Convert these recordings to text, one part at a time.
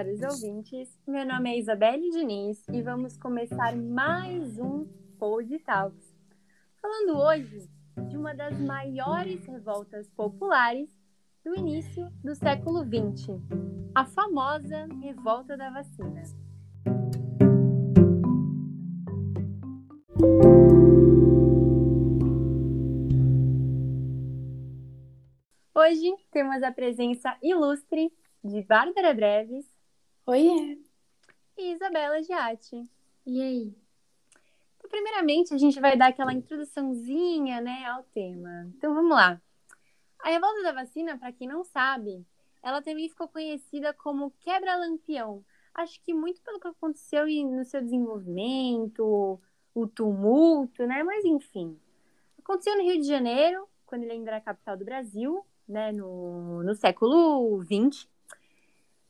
caros ouvintes. Meu nome é Isabelle Diniz e vamos começar mais um Pod Talks. Falando hoje de uma das maiores revoltas populares do início do século XX, a famosa Revolta da Vacina. Hoje temos a presença ilustre de Bárbara Breves. Oiê! E Isabela Giatti. E aí? Então, primeiramente, a gente vai dar aquela introduçãozinha né, ao tema. Então, vamos lá. A revolta da vacina, para quem não sabe, ela também ficou conhecida como quebra-lampião. Acho que muito pelo que aconteceu no seu desenvolvimento, o tumulto, né? Mas enfim. Aconteceu no Rio de Janeiro, quando ele ainda era a capital do Brasil, né? No, no século XX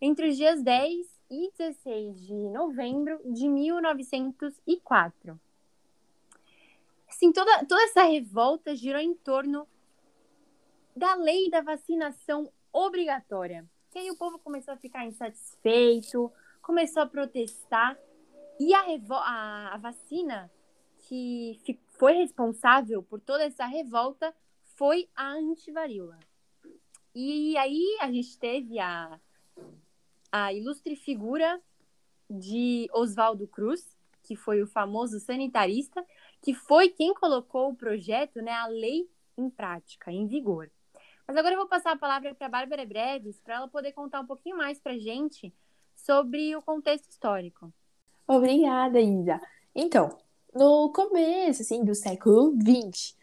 entre os dias 10 e 16 de novembro de 1904. Assim, toda, toda essa revolta girou em torno da lei da vacinação obrigatória. E aí o povo começou a ficar insatisfeito, começou a protestar, e a, a, a vacina que foi responsável por toda essa revolta foi a antivaríola. E aí a gente teve a a ilustre figura de Oswaldo Cruz, que foi o famoso sanitarista, que foi quem colocou o projeto, né, a lei em prática, em vigor. Mas agora eu vou passar a palavra para a Bárbara Breves, para ela poder contar um pouquinho mais para a gente sobre o contexto histórico. Obrigada, Isa. Então, no começo assim, do século XX,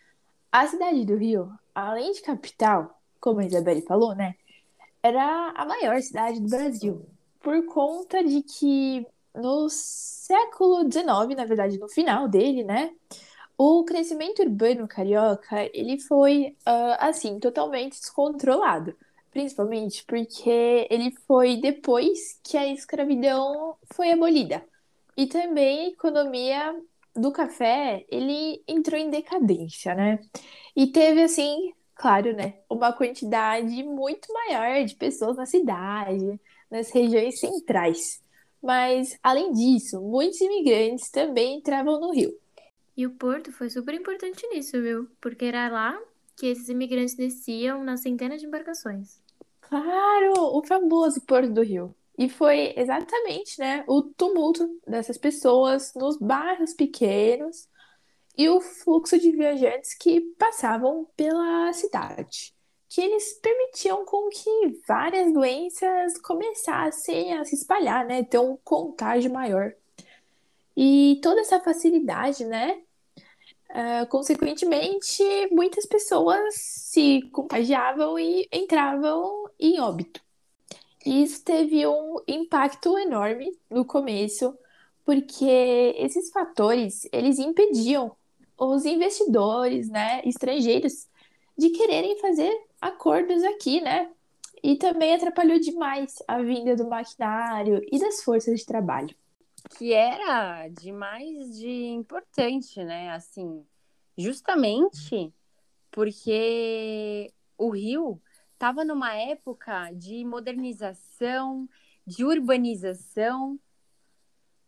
a cidade do Rio, além de capital, como a Isabelle falou, né, era a maior cidade do Brasil, por conta de que no século XIX, na verdade, no final dele, né, o crescimento urbano carioca, ele foi, uh, assim, totalmente descontrolado. Principalmente porque ele foi depois que a escravidão foi abolida. E também a economia do café, ele entrou em decadência, né? E teve, assim, claro, né, uma quantidade muito maior de pessoas na cidade, nas regiões centrais. Mas, além disso, muitos imigrantes também entravam no Rio. E o porto foi super importante nisso, viu? Porque era lá que esses imigrantes desciam nas centenas de embarcações. Claro, o famoso Porto do Rio. E foi exatamente, né, o tumulto dessas pessoas nos bairros pequenos e o fluxo de viajantes que passavam pela cidade, que eles permitiam com que várias doenças começassem a se espalhar, né, ter um contágio maior. E toda essa facilidade, né, uh, consequentemente, muitas pessoas se contagiavam e entravam em óbito. Isso teve um impacto enorme no começo, porque esses fatores, eles impediam os investidores, né, estrangeiros, de quererem fazer acordos aqui, né? E também atrapalhou demais a vinda do maquinário e das forças de trabalho. Que era demais de importante, né? Assim, justamente porque o Rio estava numa época de modernização, de urbanização,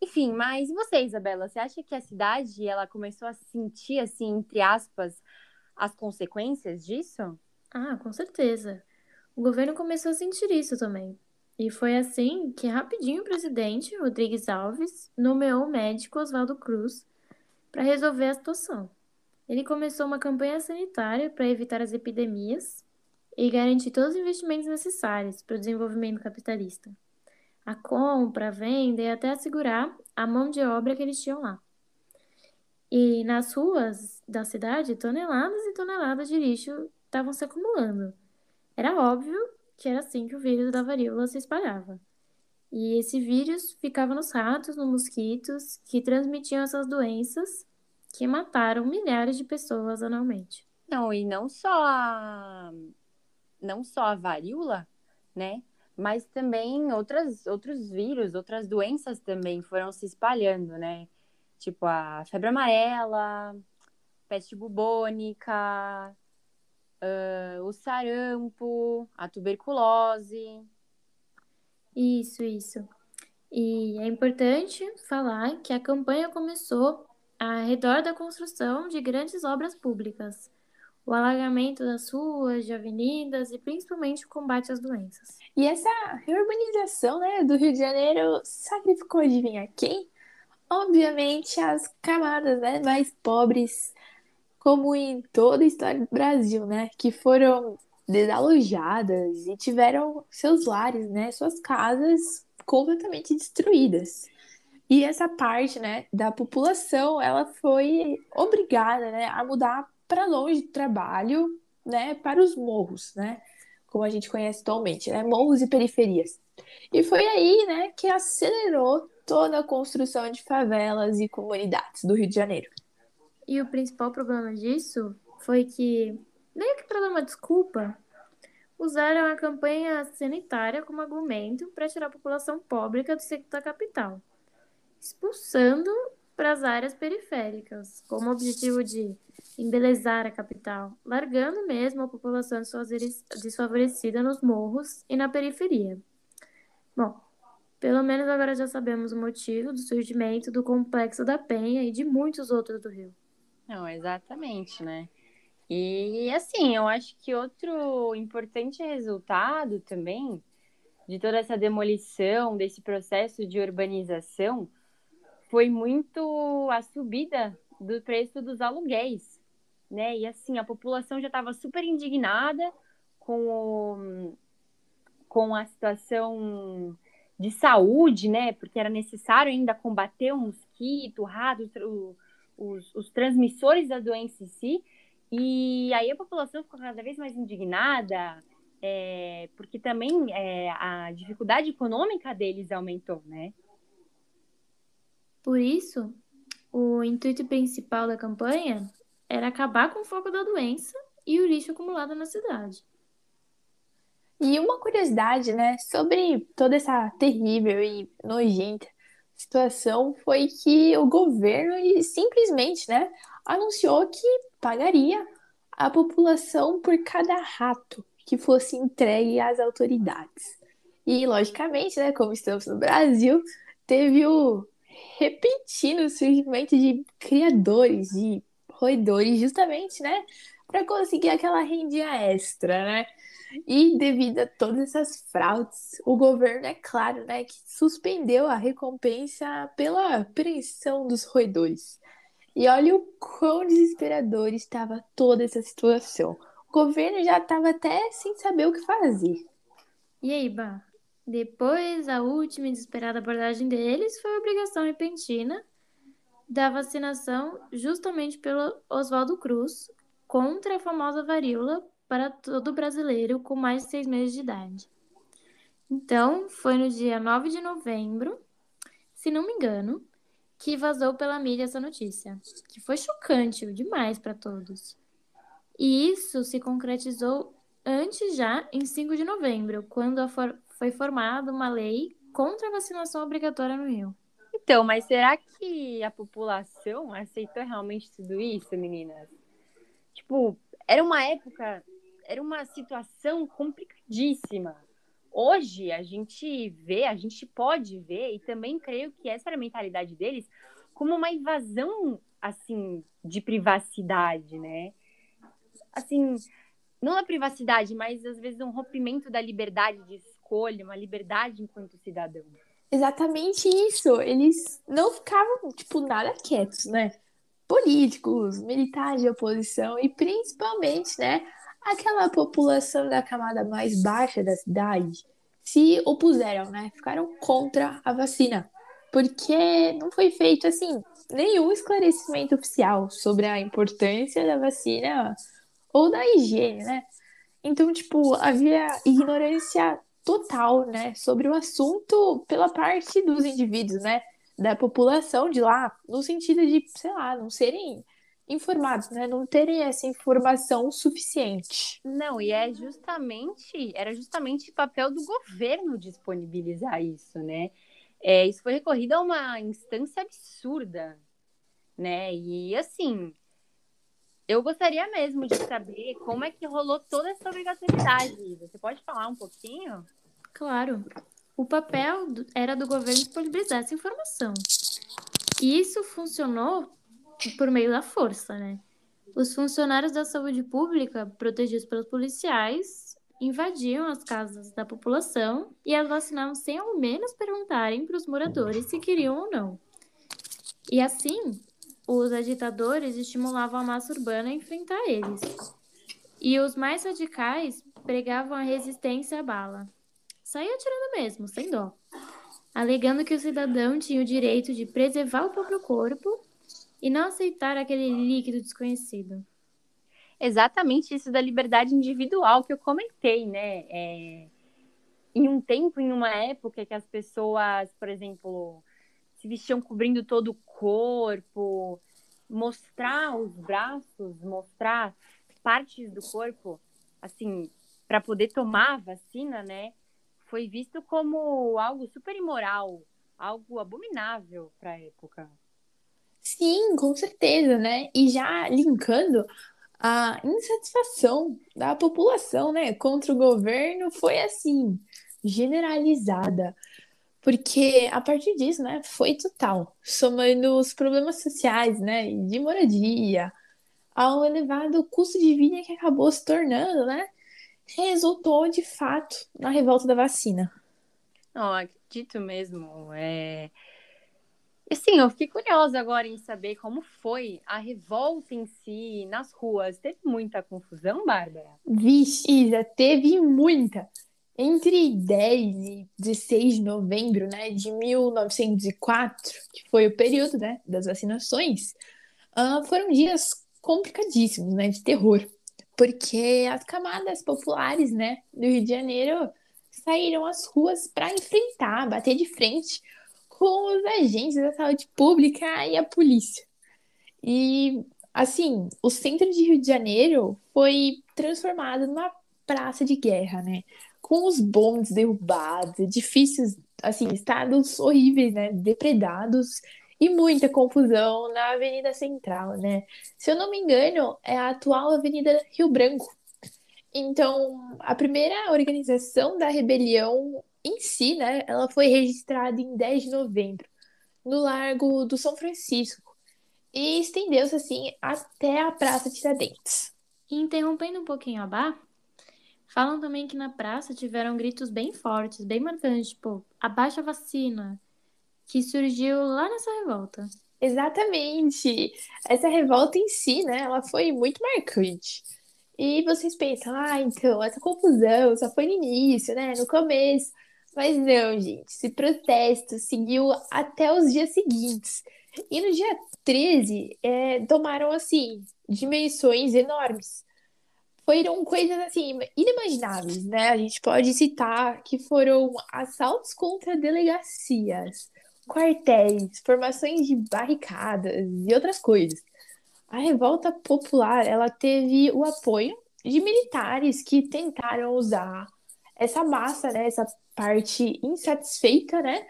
enfim, mas e você, Isabela? Você acha que a cidade ela começou a sentir, assim, entre aspas, as consequências disso? Ah, com certeza. O governo começou a sentir isso também. E foi assim que rapidinho o presidente, Rodrigues Alves, nomeou o médico Oswaldo Cruz para resolver a situação. Ele começou uma campanha sanitária para evitar as epidemias e garantir todos os investimentos necessários para o desenvolvimento capitalista a compra, a venda e até assegurar a mão de obra que eles tinham lá. E nas ruas da cidade, toneladas e toneladas de lixo estavam se acumulando. Era óbvio que era assim que o vírus da varíola se espalhava. E esse vírus ficava nos ratos, nos mosquitos, que transmitiam essas doenças que mataram milhares de pessoas anualmente. Não, e não só a, não só a varíola, né? Mas também outras, outros vírus, outras doenças também foram se espalhando, né? Tipo a febre amarela, peste bubônica, uh, o sarampo, a tuberculose. Isso, isso. E é importante falar que a campanha começou ao redor da construção de grandes obras públicas, o alagamento das ruas, de avenidas e principalmente o combate às doenças. E essa reurbanização né, do Rio de Janeiro sacrificou, adivinha quem? Obviamente as camadas né, mais pobres, como em toda a história do Brasil, né, que foram desalojadas e tiveram seus lares, né, suas casas completamente destruídas. E essa parte, né, da população, ela foi obrigada, né, a mudar para longe do trabalho, né, para os morros, né, como a gente conhece atualmente, né, morros e periferias. E foi aí, né, que acelerou toda a construção de favelas e comunidades do Rio de Janeiro. E o principal problema disso foi que, meio que para dar uma desculpa, usaram a campanha sanitária como argumento para tirar a população pobre do centro da capital, expulsando para as áreas periféricas, como objetivo de embelezar a capital, largando mesmo a população desfavorecida nos morros e na periferia. Bom, pelo menos agora já sabemos o motivo do surgimento do Complexo da Penha e de muitos outros do Rio. Não, exatamente, né? E assim, eu acho que outro importante resultado também de toda essa demolição, desse processo de urbanização, foi muito a subida do preço dos aluguéis, né? E assim, a população já estava super indignada com, o, com a situação de saúde, né? Porque era necessário ainda combater o mosquito, o rato, o, os, os transmissores da doença em si. E aí a população ficou cada vez mais indignada, é, porque também é, a dificuldade econômica deles aumentou, né? Por isso, o intuito principal da campanha era acabar com o foco da doença e o lixo acumulado na cidade. E uma curiosidade, né, sobre toda essa terrível e nojenta situação foi que o governo simplesmente, né, anunciou que pagaria a população por cada rato que fosse entregue às autoridades. E, logicamente, né, como estamos no Brasil, teve o repentino surgimento de criadores, de roedores, justamente, né, para conseguir aquela rendinha extra, né? E devido a todas essas fraudes, o governo, é claro, né, que suspendeu a recompensa pela apreensão dos roedores. E olha o quão desesperador estava toda essa situação. O governo já estava até sem saber o que fazer. E aí, Bah? Depois, a última e desesperada abordagem deles foi a obrigação repentina da vacinação justamente pelo Oswaldo Cruz contra a famosa varíola para todo brasileiro com mais de seis meses de idade. Então, foi no dia 9 de novembro, se não me engano, que vazou pela mídia essa notícia, que foi chocante demais para todos. E isso se concretizou antes já, em 5 de novembro, quando for foi formada uma lei contra a vacinação obrigatória no Rio. Então, mas será que a população aceitou realmente tudo isso, meninas? Tipo, era uma época, era uma situação complicadíssima. Hoje a gente vê, a gente pode ver, e também creio que essa era a mentalidade deles, como uma invasão, assim, de privacidade, né? Assim, não a privacidade, mas às vezes um rompimento da liberdade de escolha, uma liberdade enquanto cidadão. Exatamente isso. Eles não ficavam, tipo, nada quietos, né? Políticos, militares de oposição e principalmente, né, aquela população da camada mais baixa da cidade se opuseram, né? Ficaram contra a vacina. Porque não foi feito, assim, nenhum esclarecimento oficial sobre a importância da vacina ou da higiene, né? Então, tipo, havia ignorância total, né, sobre o assunto pela parte dos indivíduos, né, da população de lá, no sentido de, sei lá, não serem informados, né? Não terem essa informação suficiente. Não, e é justamente, era justamente papel do governo disponibilizar isso, né? É, isso foi recorrido a uma instância absurda, né? E assim, eu gostaria mesmo de saber como é que rolou toda essa obrigatoriedade. Você pode falar um pouquinho? Claro. o papel era do governo disponibilizar essa informação. E isso funcionou por meio da força, né? Os funcionários da saúde pública, protegidos pelos policiais, invadiam as casas da população e as vacinavam sem ao menos perguntarem para os moradores se queriam ou não. E assim, os agitadores estimulavam a massa urbana a enfrentar eles. E os mais radicais pregavam a resistência à bala. Saía atirando mesmo, sem dó, alegando que o cidadão tinha o direito de preservar o próprio corpo e não aceitar aquele líquido desconhecido. Exatamente isso da liberdade individual que eu comentei, né? É... Em um tempo, em uma época que as pessoas, por exemplo, se vestiam cobrindo todo o corpo, mostrar os braços, mostrar partes do corpo, assim, para poder tomar a vacina, né? Foi visto como algo super imoral, algo abominável para a época. Sim, com certeza, né? E já linkando a insatisfação da população, né, contra o governo foi assim, generalizada. Porque a partir disso, né, foi total, somando os problemas sociais, né, de moradia, ao elevado custo de vida que acabou se tornando, né, resultou de fato na revolta da vacina. Não, acredito mesmo. É... E sim, eu fiquei curiosa agora em saber como foi a revolta em si nas ruas. Teve muita confusão, Bárbara? Vixe, Isa, teve muita. Entre 10 e 16 de novembro né, de 1904, que foi o período né, das vacinações, uh, foram dias complicadíssimos, né, de terror, porque as camadas populares né, do Rio de Janeiro saíram às ruas para enfrentar, bater de frente com os agentes da saúde pública e a polícia. E, assim, o centro de Rio de Janeiro foi transformado numa praça de guerra, né? Com os bondes derrubados, edifícios, assim, estados horríveis, né? Depredados e muita confusão na Avenida Central, né? Se eu não me engano, é a atual Avenida Rio Branco. Então, a primeira organização da rebelião em si, né, ela foi registrada em 10 de novembro, no Largo do São Francisco, e estendeu-se assim até a Praça Tiradentes. Interrompendo um pouquinho a Bá, falam também que na praça tiveram gritos bem fortes, bem marcantes, tipo, abaixa a vacina, que surgiu lá nessa revolta. Exatamente! Essa revolta em si, né, ela foi muito marcante. E vocês pensam, ah, então, essa confusão só foi no início, né, no começo. Mas não, gente, esse protesto seguiu até os dias seguintes. E no dia 13, é, tomaram, assim, dimensões enormes. Foram coisas, assim, inimagináveis, né? A gente pode citar que foram assaltos contra delegacias, quartéis, formações de barricadas e outras coisas. A revolta popular, ela teve o apoio de militares que tentaram usar essa massa, né, essa parte insatisfeita, né,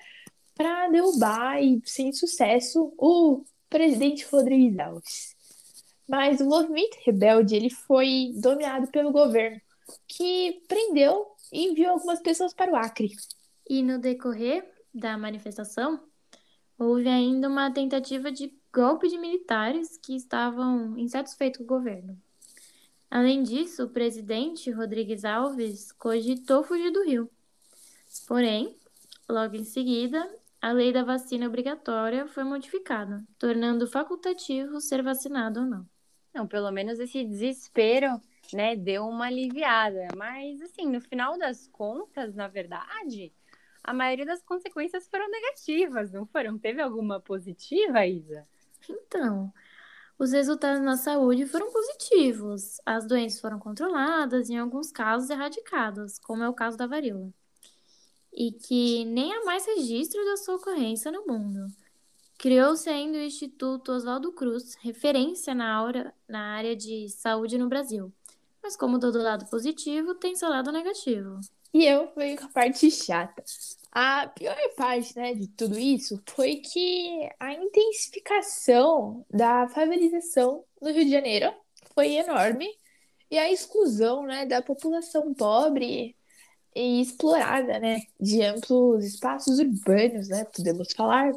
para derrubar e sem sucesso o presidente Rodrigues Alves. Mas o movimento rebelde ele foi dominado pelo governo, que prendeu e enviou algumas pessoas para o Acre. E no decorrer da manifestação, houve ainda uma tentativa de golpe de militares que estavam insatisfeitos com o governo. Além disso, o presidente Rodrigues Alves cogitou fugir do Rio. Porém, logo em seguida, a lei da vacina obrigatória foi modificada, tornando facultativo ser vacinado ou não. Não, pelo menos esse desespero, né, deu uma aliviada. Mas, assim, no final das contas, na verdade, a maioria das consequências foram negativas, não foram? Teve alguma positiva, Isa? Então, os resultados na saúde foram positivos. As doenças foram controladas em alguns casos, erradicadas, como é o caso da varíola e que nem há mais registro da sua ocorrência no mundo. Criou-se ainda o Instituto Oswaldo Cruz, referência na, hora, na área de saúde no Brasil. Mas como todo lado positivo, tem seu lado negativo. E eu fui com a parte chata. A pior parte né, de tudo isso foi que a intensificação da favelização no Rio de Janeiro foi enorme e a exclusão né, da população pobre e explorada, né, de amplos espaços urbanos, né, podemos falar,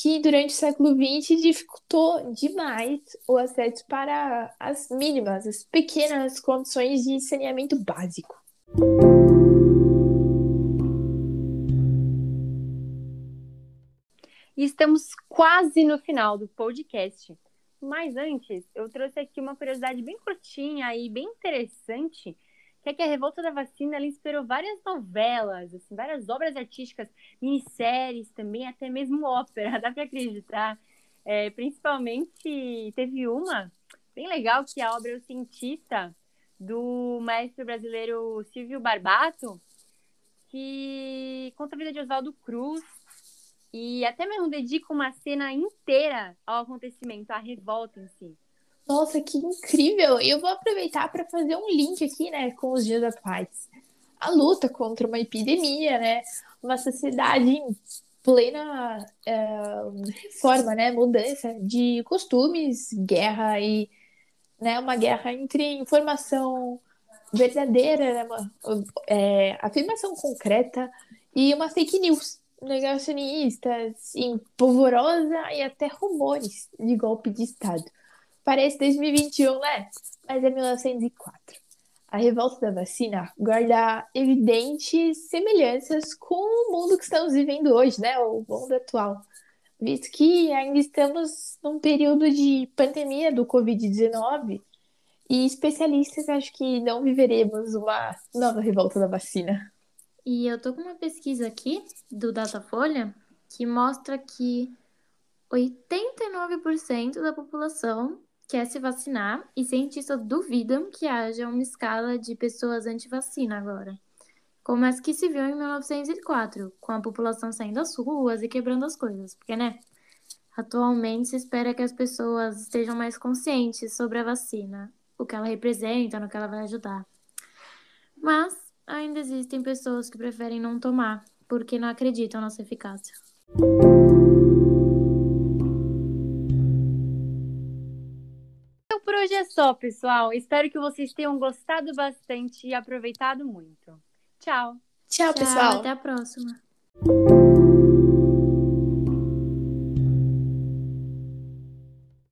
que durante o século XX dificultou demais o acesso para as mínimas, as pequenas condições de saneamento básico. E estamos quase no final do podcast. Mas antes, eu trouxe aqui uma curiosidade bem curtinha e bem interessante, que é que a Revolta da Vacina ela inspirou várias novelas, assim, várias obras artísticas, minisséries também, até mesmo ópera, dá para acreditar. É, principalmente, teve uma bem legal, que é a obra O Cientista, do maestro brasileiro Silvio Barbato, que conta a vida de Oswaldo Cruz, e até mesmo dedica uma cena inteira ao acontecimento, à revolta em si. Nossa, que incrível! Eu vou aproveitar para fazer um link aqui, né, com os dias atuais. A luta contra uma epidemia, né? Uma sociedade em plena é, reforma, né? Mudança de costumes, guerra e né, uma guerra entre informação verdadeira, né, uma, é, afirmação concreta e uma fake news negacionistas, polvorosa e até rumores de golpe de Estado. Parece 2021, né? Mas é 1904. A revolta da vacina guarda evidentes semelhanças com o mundo que estamos vivendo hoje, né? O mundo atual. Visto que ainda estamos num período de pandemia do Covid-19 e especialistas acham que não viveremos uma nova revolta da vacina. E eu tô com uma pesquisa aqui do Datafolha que mostra que 89% da população quer se vacinar e cientistas duvidam que haja uma escala de pessoas anti-vacina agora, como as que se viu em 1904, com a população saindo às ruas e quebrando as coisas, porque, né? Atualmente se espera que as pessoas estejam mais conscientes sobre a vacina, o que ela representa, no que ela vai ajudar. Mas ainda existem pessoas que preferem não tomar porque não acreditam na sua eficácia. É só, pessoal. Espero que vocês tenham gostado bastante e aproveitado muito. Tchau. Tchau, Tchau pessoal. Até a próxima.